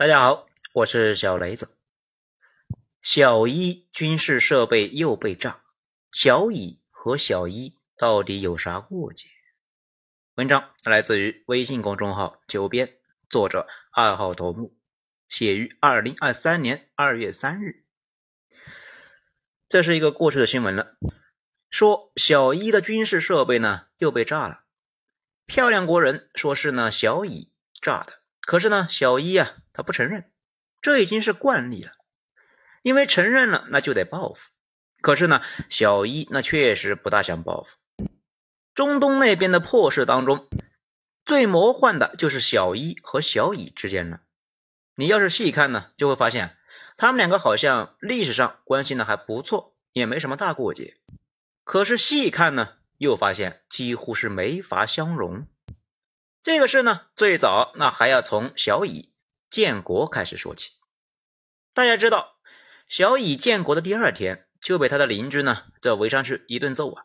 大家好，我是小雷子。小一军事设备又被炸，小乙和小一到底有啥过节？文章来自于微信公众号“九编”，作者二号头目，写于二零二三年二月三日。这是一个过去的新闻了，说小一的军事设备呢又被炸了。漂亮国人说是呢小乙炸的，可是呢小一啊。他不承认，这已经是惯例了。因为承认了，那就得报复。可是呢，小一那确实不大想报复。中东那边的破事当中，最魔幻的就是小一和小乙之间了。你要是细看呢，就会发现他们两个好像历史上关系呢还不错，也没什么大过节。可是细看呢，又发现几乎是没法相容。这个事呢，最早那还要从小乙。建国开始说起，大家知道，小乙建国的第二天就被他的邻居呢这围上去一顿揍啊。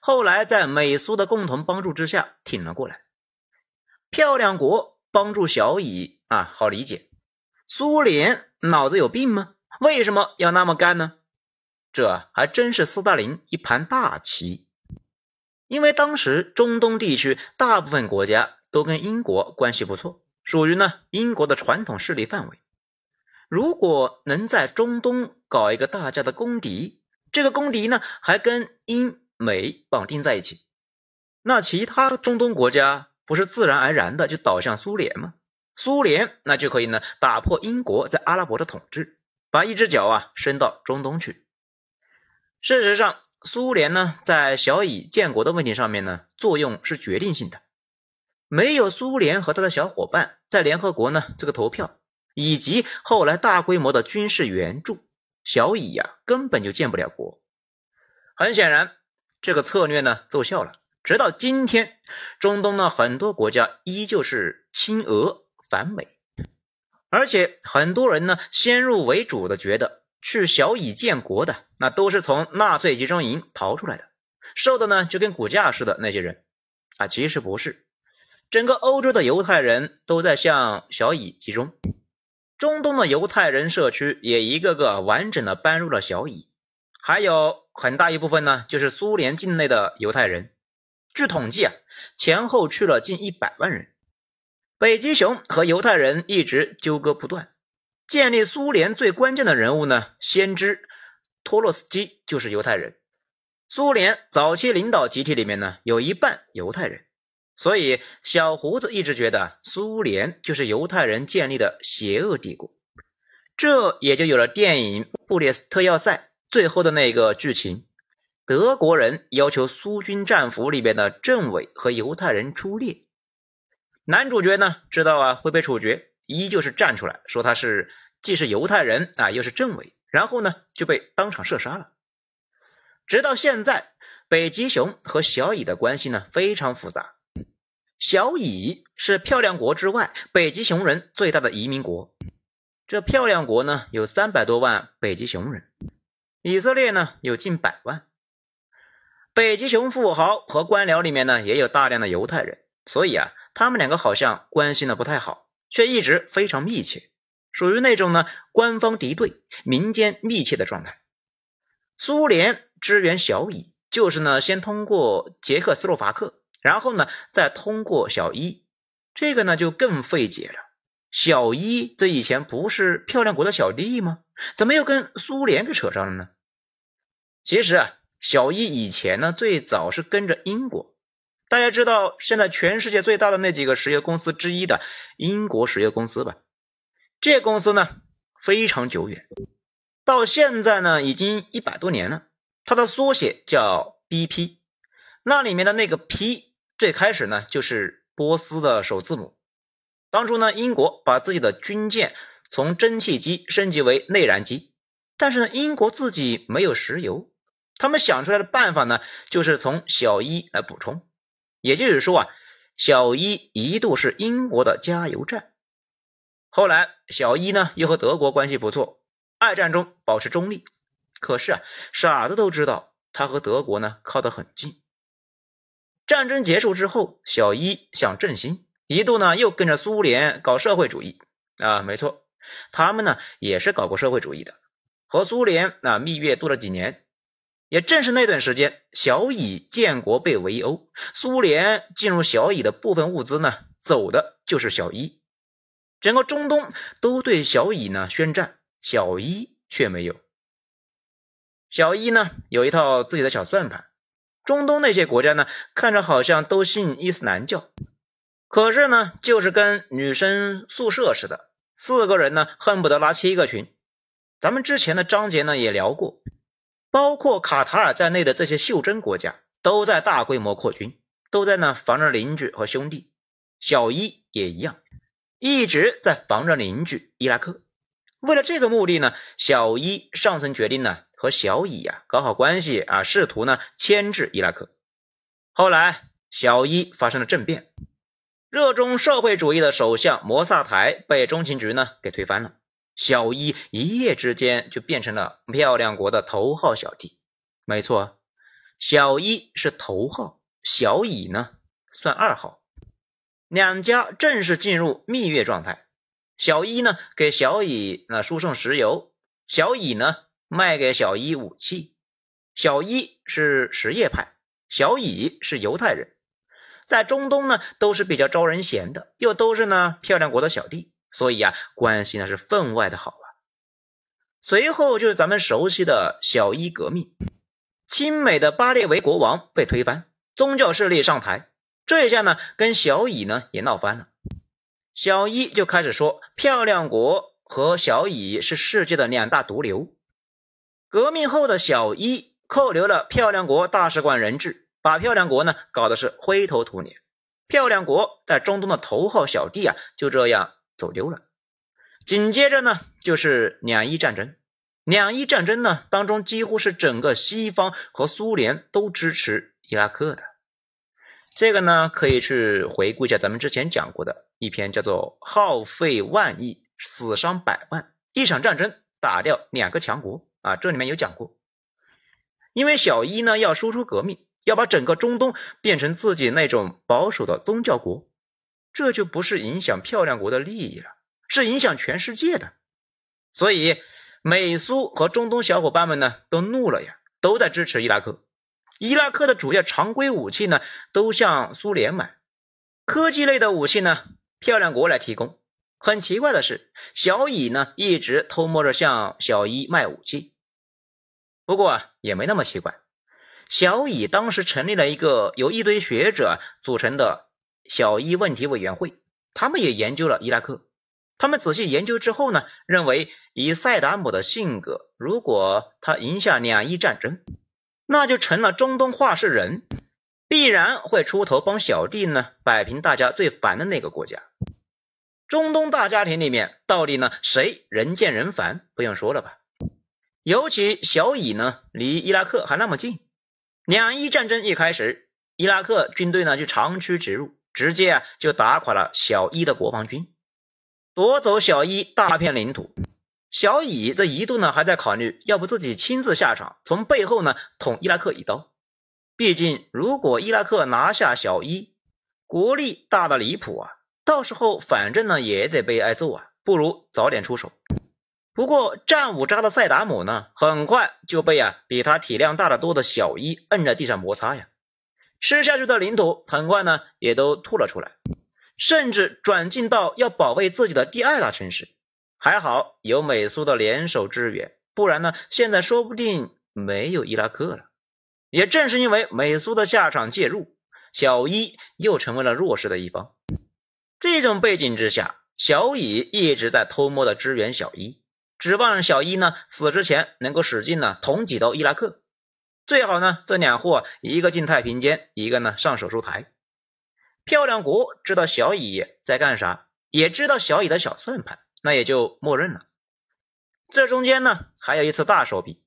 后来在美苏的共同帮助之下挺了过来。漂亮国帮助小乙啊，好理解。苏联脑子有病吗？为什么要那么干呢？这还真是斯大林一盘大棋。因为当时中东地区大部分国家都跟英国关系不错。属于呢英国的传统势力范围。如果能在中东搞一个大家的公敌，这个公敌呢还跟英美绑定在一起，那其他中东国家不是自然而然的就倒向苏联吗？苏联那就可以呢打破英国在阿拉伯的统治，把一只脚啊伸到中东去。事实上，苏联呢在小乙建国的问题上面呢作用是决定性的。没有苏联和他的小伙伴在联合国呢这个投票，以及后来大规模的军事援助，小乙呀根本就建不了国。很显然，这个策略呢奏效了。直到今天，中东的很多国家依旧是亲俄反美，而且很多人呢先入为主的觉得去小乙建国的那都是从纳粹集中营逃出来的，瘦的呢就跟骨架似的那些人啊，其实不是。整个欧洲的犹太人都在向小乙集中，中东的犹太人社区也一个个完整的搬入了小乙，还有很大一部分呢，就是苏联境内的犹太人。据统计啊，前后去了近一百万人。北极熊和犹太人一直纠葛不断，建立苏联最关键的人物呢，先知托洛斯基就是犹太人。苏联早期领导集体里面呢，有一半犹太人。所以，小胡子一直觉得苏联就是犹太人建立的邪恶帝国，这也就有了电影《布列斯特要塞》最后的那个剧情：德国人要求苏军战俘里边的政委和犹太人出列，男主角呢知道啊会被处决，依旧是站出来说他是既是犹太人啊又是政委，然后呢就被当场射杀了。直到现在，北极熊和小乙的关系呢非常复杂。小乙是漂亮国之外北极熊人最大的移民国。这漂亮国呢有三百多万北极熊人，以色列呢有近百万。北极熊富豪和官僚里面呢也有大量的犹太人，所以啊，他们两个好像关系呢不太好，却一直非常密切，属于那种呢官方敌对、民间密切的状态。苏联支援小乙，就是呢先通过捷克斯洛伐克。然后呢，再通过小伊，这个呢就更费解了。小伊这以前不是漂亮国的小弟吗？怎么又跟苏联给扯上了呢？其实啊，小伊以前呢最早是跟着英国。大家知道现在全世界最大的那几个石油公司之一的英国石油公司吧？这公司呢非常久远，到现在呢已经一百多年了。它的缩写叫 BP，那里面的那个 P。最开始呢，就是波斯的首字母。当初呢，英国把自己的军舰从蒸汽机升级为内燃机，但是呢，英国自己没有石油，他们想出来的办法呢，就是从小伊来补充。也就是说啊，小伊一度是英国的加油站。后来，小伊呢又和德国关系不错，二战中保持中立。可是啊，傻子都知道，他和德国呢靠得很近。战争结束之后，小伊想振兴，一度呢又跟着苏联搞社会主义啊，没错，他们呢也是搞过社会主义的，和苏联那蜜月度了几年。也正是那段时间，小乙建国被围殴，苏联进入小乙的部分物资呢，走的就是小一。整个中东都对小乙呢宣战，小一却没有。小一呢有一套自己的小算盘。中东那些国家呢，看着好像都信伊斯兰教，可是呢，就是跟女生宿舍似的，四个人呢恨不得拉七个群。咱们之前的章节呢也聊过。包括卡塔尔在内的这些袖珍国家都在大规模扩军，都在那防着邻居和兄弟。小伊也一样，一直在防着邻居伊拉克。为了这个目的呢，小伊上层决定呢和小乙呀搞好关系啊，试图呢牵制伊拉克。后来小伊发生了政变，热衷社会主义的首相摩萨台被中情局呢给推翻了。小伊一夜之间就变成了漂亮国的头号小弟。没错，小伊是头号，小乙呢算二号。两家正式进入蜜月状态。小伊呢给小乙那输送石油，小乙呢卖给小伊武器。小伊是什叶派，小乙是犹太人，在中东呢都是比较招人嫌的，又都是呢漂亮国的小弟。所以啊，关系那是分外的好啊。随后就是咱们熟悉的小伊革命，亲美的巴列维国王被推翻，宗教势力上台，这一下呢，跟小乙呢也闹翻了。小伊就开始说，漂亮国和小乙是世界的两大毒瘤。革命后的小伊扣留了漂亮国大使馆人质，把漂亮国呢搞得是灰头土脸。漂亮国在中东的头号小弟啊，就这样。走丢了，紧接着呢就是两伊战争。两伊战争呢当中，几乎是整个西方和苏联都支持伊拉克的。这个呢可以去回顾一下咱们之前讲过的一篇，叫做“耗费万亿，死伤百万，一场战争打掉两个强国”啊，这里面有讲过。因为小伊呢要输出革命，要把整个中东变成自己那种保守的宗教国。这就不是影响漂亮国的利益了，是影响全世界的。所以美苏和中东小伙伴们呢都怒了呀，都在支持伊拉克。伊拉克的主要常规武器呢都向苏联买，科技类的武器呢漂亮国来提供。很奇怪的是，小乙呢一直偷摸着向小伊卖武器。不过啊也没那么奇怪，小乙当时成立了一个由一堆学者组成的。小伊问题委员会，他们也研究了伊拉克。他们仔细研究之后呢，认为以塞达姆的性格，如果他赢下两伊战争，那就成了中东话事人，必然会出头帮小弟呢摆平大家最烦的那个国家。中东大家庭里面，到底呢谁人见人烦？不用说了吧。尤其小乙呢，离伊拉克还那么近。两伊战争一开始，伊拉克军队呢就长驱直入。直接啊就打垮了小伊的国防军，夺走小伊大片领土。小乙这一度呢还在考虑，要不自己亲自下场，从背后呢捅伊拉克一刀。毕竟如果伊拉克拿下小伊，国力大的离谱啊，到时候反正呢也得被挨揍啊，不如早点出手。不过战五渣的塞达姆呢，很快就被啊比他体量大得多的小伊摁在地上摩擦呀。吃下去的领土很快呢，也都吐了出来，甚至转进到要保卫自己的第二大城市。还好有美苏的联手支援，不然呢，现在说不定没有伊拉克了。也正是因为美苏的下场介入，小伊又成为了弱势的一方。这种背景之下，小乙一直在偷摸的支援小伊，指望小伊呢死之前能够使劲呢捅几刀伊拉克。最好呢，这两货一个进太平间，一个呢上手术台。漂亮国知道小乙在干啥，也知道小乙的小算盘，那也就默认了。这中间呢还有一次大手笔，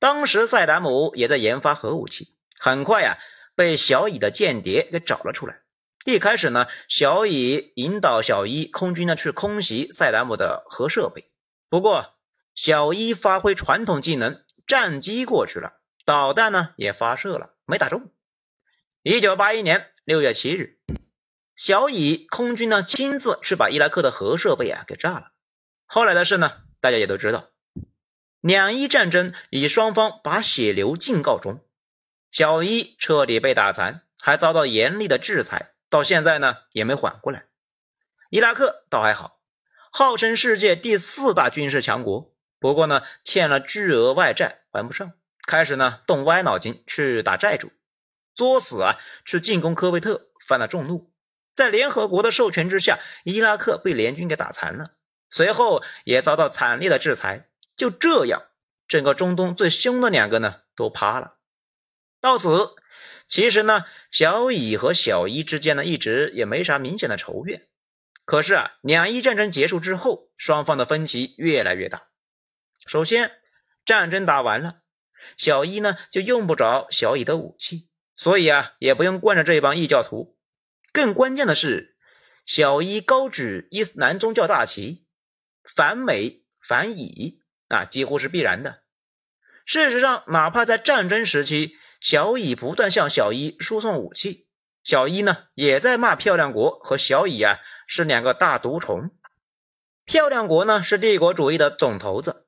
当时塞达姆也在研发核武器，很快呀被小乙的间谍给找了出来。一开始呢，小乙引导小伊空军呢去空袭塞达姆的核设备，不过小伊发挥传统技能，战机过去了。导弹呢也发射了，没打中。一九八一年六月七日，小乙空军呢亲自去把伊拉克的核设备啊给炸了。后来的事呢，大家也都知道，两伊战争以双方把血流尽告终，小伊彻底被打残，还遭到严厉的制裁，到现在呢也没缓过来。伊拉克倒还好，号称世界第四大军事强国，不过呢欠了巨额外债还不上，开始呢动歪脑筋去打债主，作死啊去进攻科威特，犯了众怒。在联合国的授权之下，伊拉克被联军给打残了，随后也遭到惨烈的制裁。就这样，整个中东最凶的两个呢都趴了。到此，其实呢，小乙和小伊之间呢一直也没啥明显的仇怨。可是啊，两伊战争结束之后，双方的分歧越来越大。首先，战争打完了，小伊呢就用不着小乙的武器，所以啊，也不用惯着这帮异教徒。更关键的是，小伊高举伊斯兰宗教大旗，反美反以啊，几乎是必然的。事实上，哪怕在战争时期，小乙不断向小伊输送武器，小伊呢也在骂漂亮国和小乙啊是两个大毒虫。漂亮国呢是帝国主义的总头子，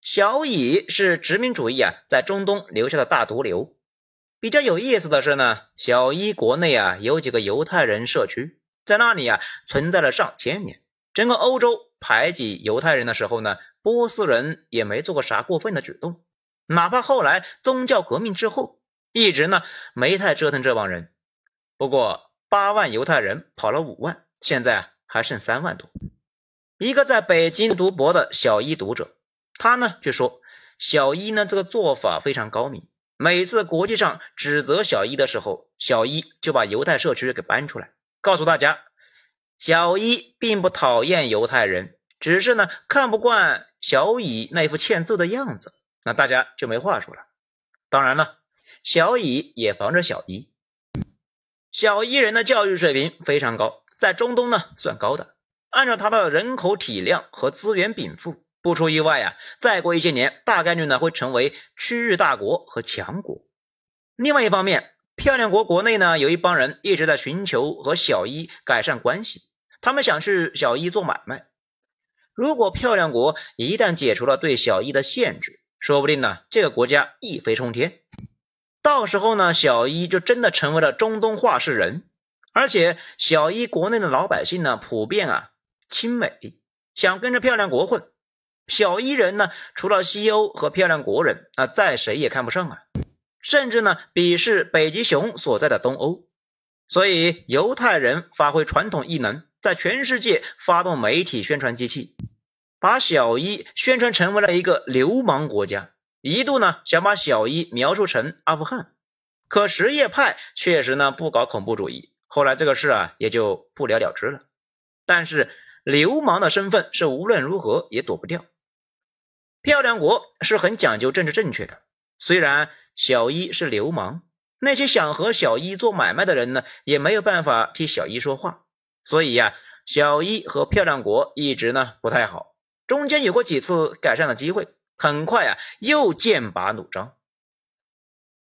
小乙是殖民主义啊在中东留下的大毒瘤。比较有意思的是呢，小伊国内啊有几个犹太人社区，在那里啊存在了上千年。整个欧洲排挤犹太人的时候呢，波斯人也没做过啥过分的举动，哪怕后来宗教革命之后，一直呢没太折腾这帮人。不过八万犹太人跑了五万，现在还剩三万多。一个在北京读博的小伊读者，他呢就说，小伊呢这个做法非常高明。每次国际上指责小伊的时候，小伊就把犹太社区给搬出来，告诉大家，小伊并不讨厌犹太人，只是呢看不惯小乙那副欠揍的样子，那大家就没话说了。当然了，小乙也防着小伊。小伊人的教育水平非常高，在中东呢算高的，按照他的人口体量和资源禀赋。不出意外啊，再过一些年，大概率呢会成为区域大国和强国。另外一方面，漂亮国国内呢有一帮人一直在寻求和小伊改善关系，他们想去小伊做买卖。如果漂亮国一旦解除了对小伊的限制，说不定呢这个国家一飞冲天，到时候呢小伊就真的成为了中东话事人。而且小伊国内的老百姓呢普遍啊亲美，想跟着漂亮国混。小伊人呢，除了西欧和漂亮国人啊，再谁也看不上啊，甚至呢鄙视北极熊所在的东欧。所以犹太人发挥传统异能，在全世界发动媒体宣传机器，把小伊宣传成为了一个流氓国家。一度呢想把小伊描述成阿富汗，可什叶派确实呢不搞恐怖主义，后来这个事啊也就不了了之了。但是流氓的身份是无论如何也躲不掉。漂亮国是很讲究政治正确的，虽然小一是流氓，那些想和小一做买卖的人呢，也没有办法替小一说话，所以呀，小一和漂亮国一直呢不太好，中间有过几次改善的机会，很快啊又剑拔弩张。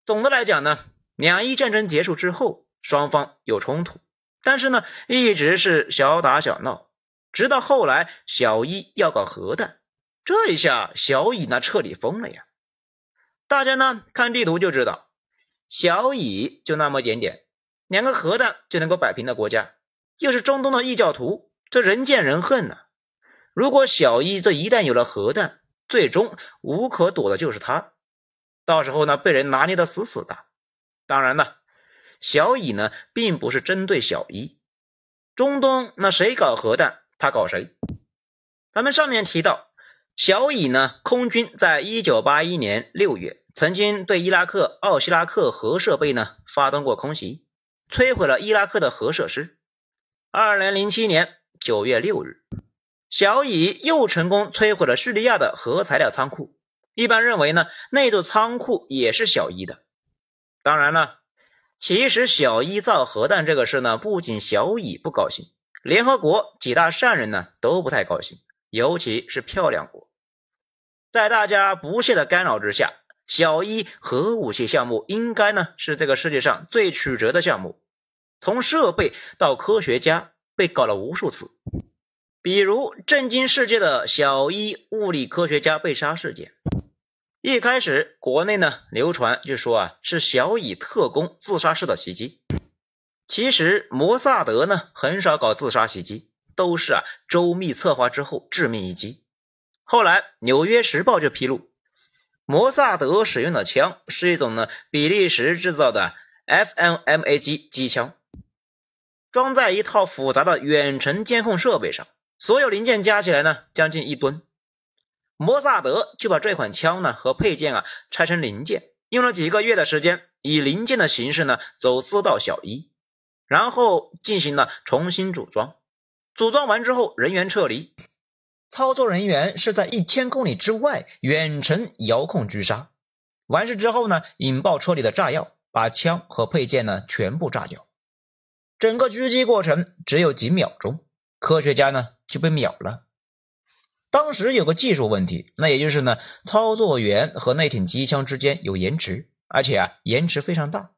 总的来讲呢，两伊战争结束之后，双方有冲突，但是呢一直是小打小闹，直到后来小伊要搞核弹。这一下，小乙那彻底疯了呀！大家呢看地图就知道，小乙就那么一点点，两个核弹就能够摆平的国家，又是中东的异教徒，这人见人恨呐！如果小乙这一旦有了核弹，最终无可躲的就是他，到时候呢被人拿捏的死死的。当然了，小乙呢并不是针对小伊，中东那谁搞核弹，他搞谁。咱们上面提到。小乙呢？空军在一九八一年六月曾经对伊拉克奥西拉克核设备呢发动过空袭，摧毁了伊拉克的核设施。二零零七年九月六日，小乙又成功摧毁了叙利亚的核材料仓库。一般认为呢，那座仓库也是小伊的。当然了，其实小伊造核弹这个事呢，不仅小乙不高兴，联合国几大善人呢都不太高兴。尤其是漂亮国，在大家不懈的干扰之下，小伊核武器项目应该呢是这个世界上最曲折的项目，从设备到科学家被搞了无数次。比如震惊世界的小一物理科学家被杀事件。一开始国内呢流传就说啊是小乙特工自杀式的袭击，其实摩萨德呢很少搞自杀袭击，都是啊周密策划之后致命一击。后来《纽约时报》就披露，摩萨德使用的枪是一种呢比利时制造的 FMMA 机机枪，装在一套复杂的远程监控设备上，所有零件加起来呢将近一吨。摩萨德就把这款枪呢和配件啊拆成零件，用了几个月的时间，以零件的形式呢走私到小伊，然后进行了重新组装。组装完之后，人员撤离，操作人员是在一千公里之外远程遥控狙杀。完事之后呢，引爆车里的炸药，把枪和配件呢全部炸掉。整个狙击过程只有几秒钟，科学家呢就被秒了。当时有个技术问题，那也就是呢，操作员和那挺机枪之间有延迟，而且啊，延迟非常大。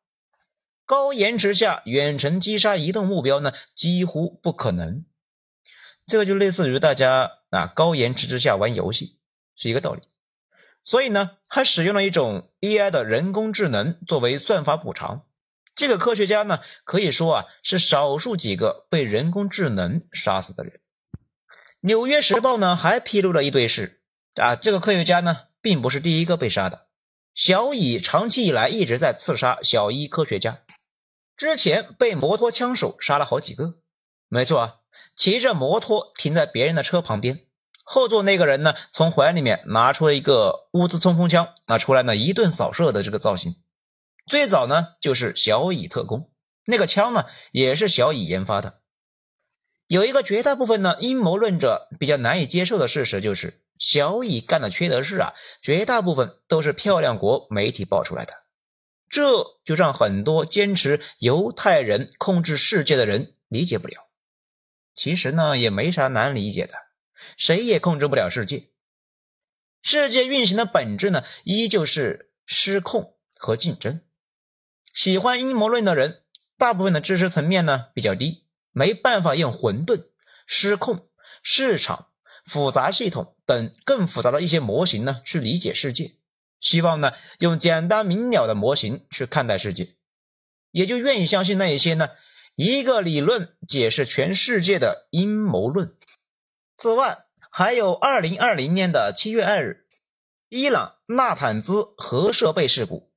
高延迟下远程击杀移动目标呢，几乎不可能。这个就类似于大家啊，高延迟之下玩游戏是一个道理。所以呢，还使用了一种 AI 的人工智能作为算法补偿。这个科学家呢，可以说啊，是少数几个被人工智能杀死的人。《纽约时报》呢还披露了一堆事啊，这个科学家呢并不是第一个被杀的，小乙长期以来一直在刺杀小一科学家，之前被摩托枪手杀了好几个。没错啊，骑着摩托停在别人的车旁边，后座那个人呢从怀里面拿出了一个乌兹冲锋枪，那出来呢一顿扫射的这个造型。最早呢就是小乙特工，那个枪呢也是小乙研发的。有一个绝大部分呢阴谋论者比较难以接受的事实，就是小乙干的缺德事啊，绝大部分都是漂亮国媒体爆出来的，这就让很多坚持犹太人控制世界的人理解不了。其实呢，也没啥难理解的，谁也控制不了世界，世界运行的本质呢，依旧是失控和竞争。喜欢阴谋论的人，大部分的知识层面呢比较低。没办法用混沌、失控、市场、复杂系统等更复杂的一些模型呢去理解世界，希望呢用简单明了的模型去看待世界，也就愿意相信那一些呢一个理论解释全世界的阴谋论。此外，还有二零二零年的七月二日，伊朗纳坦兹核设备事故，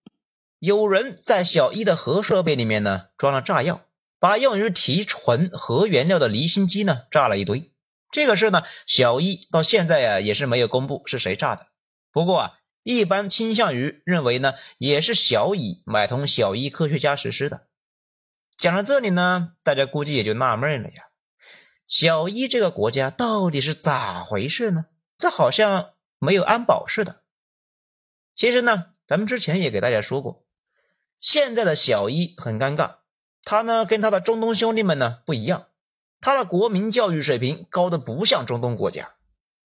有人在小伊的核设备里面呢装了炸药。把用于提纯核原料的离心机呢炸了一堆，这个事呢，小一到现在呀也是没有公布是谁炸的。不过啊，一般倾向于认为呢，也是小乙买通小一科学家实施的。讲到这里呢，大家估计也就纳闷了呀，小一这个国家到底是咋回事呢？这好像没有安保似的。其实呢，咱们之前也给大家说过，现在的小一很尴尬。他呢，跟他的中东兄弟们呢不一样，他的国民教育水平高的不像中东国家，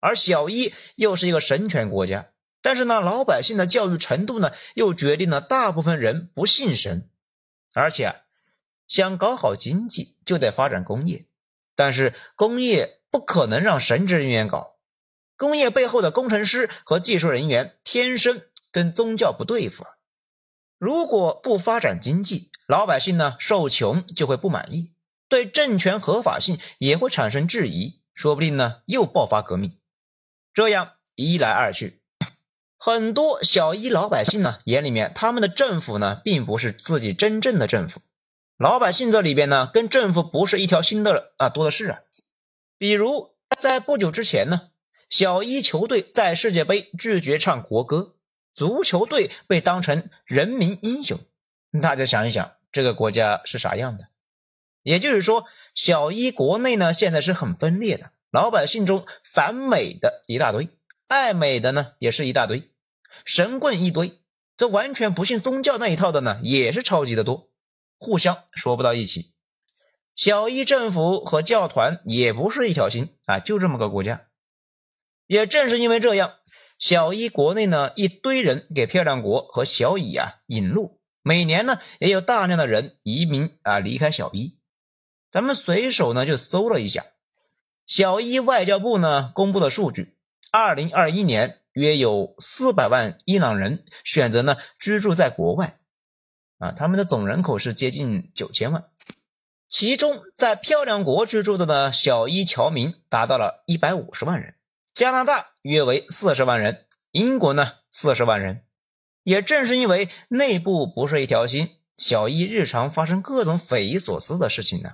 而小伊又是一个神权国家，但是呢，老百姓的教育程度呢，又决定了大部分人不信神，而且想搞好经济就得发展工业，但是工业不可能让神职人员搞，工业背后的工程师和技术人员天生跟宗教不对付，如果不发展经济。老百姓呢受穷就会不满意，对政权合法性也会产生质疑，说不定呢又爆发革命。这样一来二去，很多小一老百姓呢眼里面，他们的政府呢并不是自己真正的政府。老百姓这里边呢跟政府不是一条心的啊多的是啊。比如在不久之前呢，小一球队在世界杯拒绝唱国歌，足球队被当成人民英雄。大家想一想。这个国家是啥样的？也就是说，小一国内呢现在是很分裂的，老百姓中反美的一大堆，爱美的呢也是一大堆，神棍一堆，这完全不信宗教那一套的呢也是超级的多，互相说不到一起。小一政府和教团也不是一条心啊，就这么个国家。也正是因为这样，小一国内呢一堆人给漂亮国和小乙啊引路。每年呢，也有大量的人移民啊离开小伊。咱们随手呢就搜了一下，小伊外交部呢公布的数据，二零二一年约有四百万伊朗人选择呢居住在国外，啊，他们的总人口是接近九千万，其中在漂亮国居住的呢小伊侨民达到了一百五十万人，加拿大约为四十万人，英国呢四十万人。也正是因为内部不是一条心，小伊日常发生各种匪夷所思的事情呢。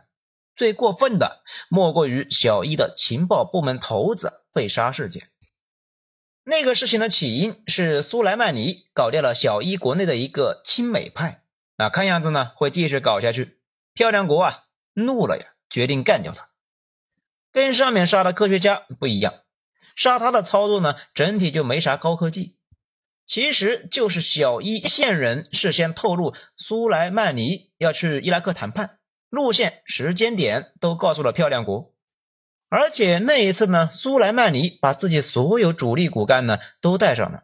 最过分的莫过于小伊的情报部门头子被杀事件。那个事情的起因是苏莱曼尼搞掉了小伊国内的一个亲美派，那看样子呢会继续搞下去。漂亮国啊怒了呀，决定干掉他。跟上面杀的科学家不一样，杀他的操作呢整体就没啥高科技，其实就是小伊线人事先透露苏莱曼尼要去伊拉克谈判。路线、时间点都告诉了漂亮国，而且那一次呢，苏莱曼尼把自己所有主力骨干呢都带上了，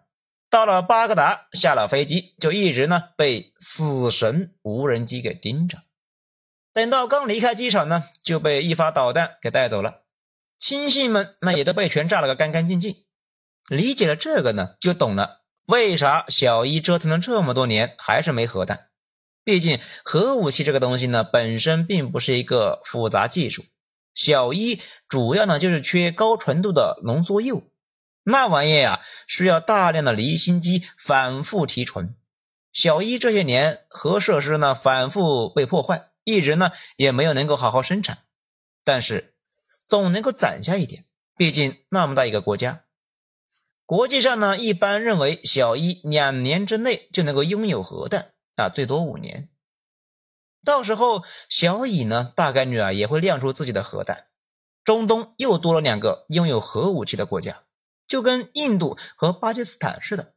到了巴格达下了飞机，就一直呢被死神无人机给盯着。等到刚离开机场呢，就被一发导弹给带走了，亲信们那也都被全炸了个干干净净。理解了这个呢，就懂了为啥小伊折腾了这么多年还是没核弹。毕竟核武器这个东西呢，本身并不是一个复杂技术。小伊主要呢就是缺高纯度的浓缩铀，那玩意呀需要大量的离心机反复提纯。小一这些年核设施呢反复被破坏，一直呢也没有能够好好生产。但是总能够攒下一点，毕竟那么大一个国家。国际上呢一般认为小一两年之内就能够拥有核弹。啊，最多五年，到时候小乙呢，大概率啊也会亮出自己的核弹。中东又多了两个拥有核武器的国家，就跟印度和巴基斯坦似的。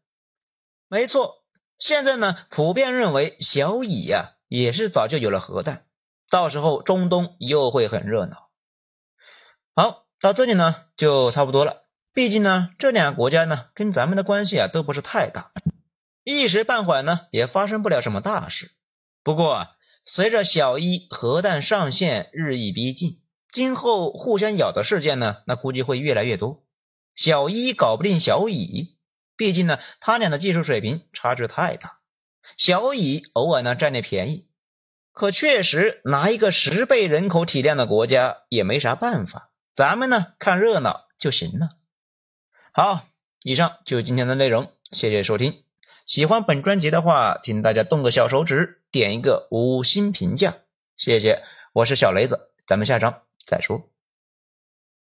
没错，现在呢普遍认为小乙呀也是早就有了核弹，到时候中东又会很热闹。好，到这里呢就差不多了。毕竟呢这两个国家呢跟咱们的关系啊都不是太大。一时半会呢，也发生不了什么大事。不过啊，随着小一核弹上线日益逼近，今后互相咬的事件呢，那估计会越来越多。小一搞不定小乙，毕竟呢，他俩的技术水平差距太大。小乙偶尔呢占点便宜，可确实拿一个十倍人口体量的国家也没啥办法。咱们呢看热闹就行了。好，以上就是今天的内容，谢谢收听。喜欢本专辑的话，请大家动个小手指，点一个五星评价，谢谢。我是小雷子，咱们下章再说。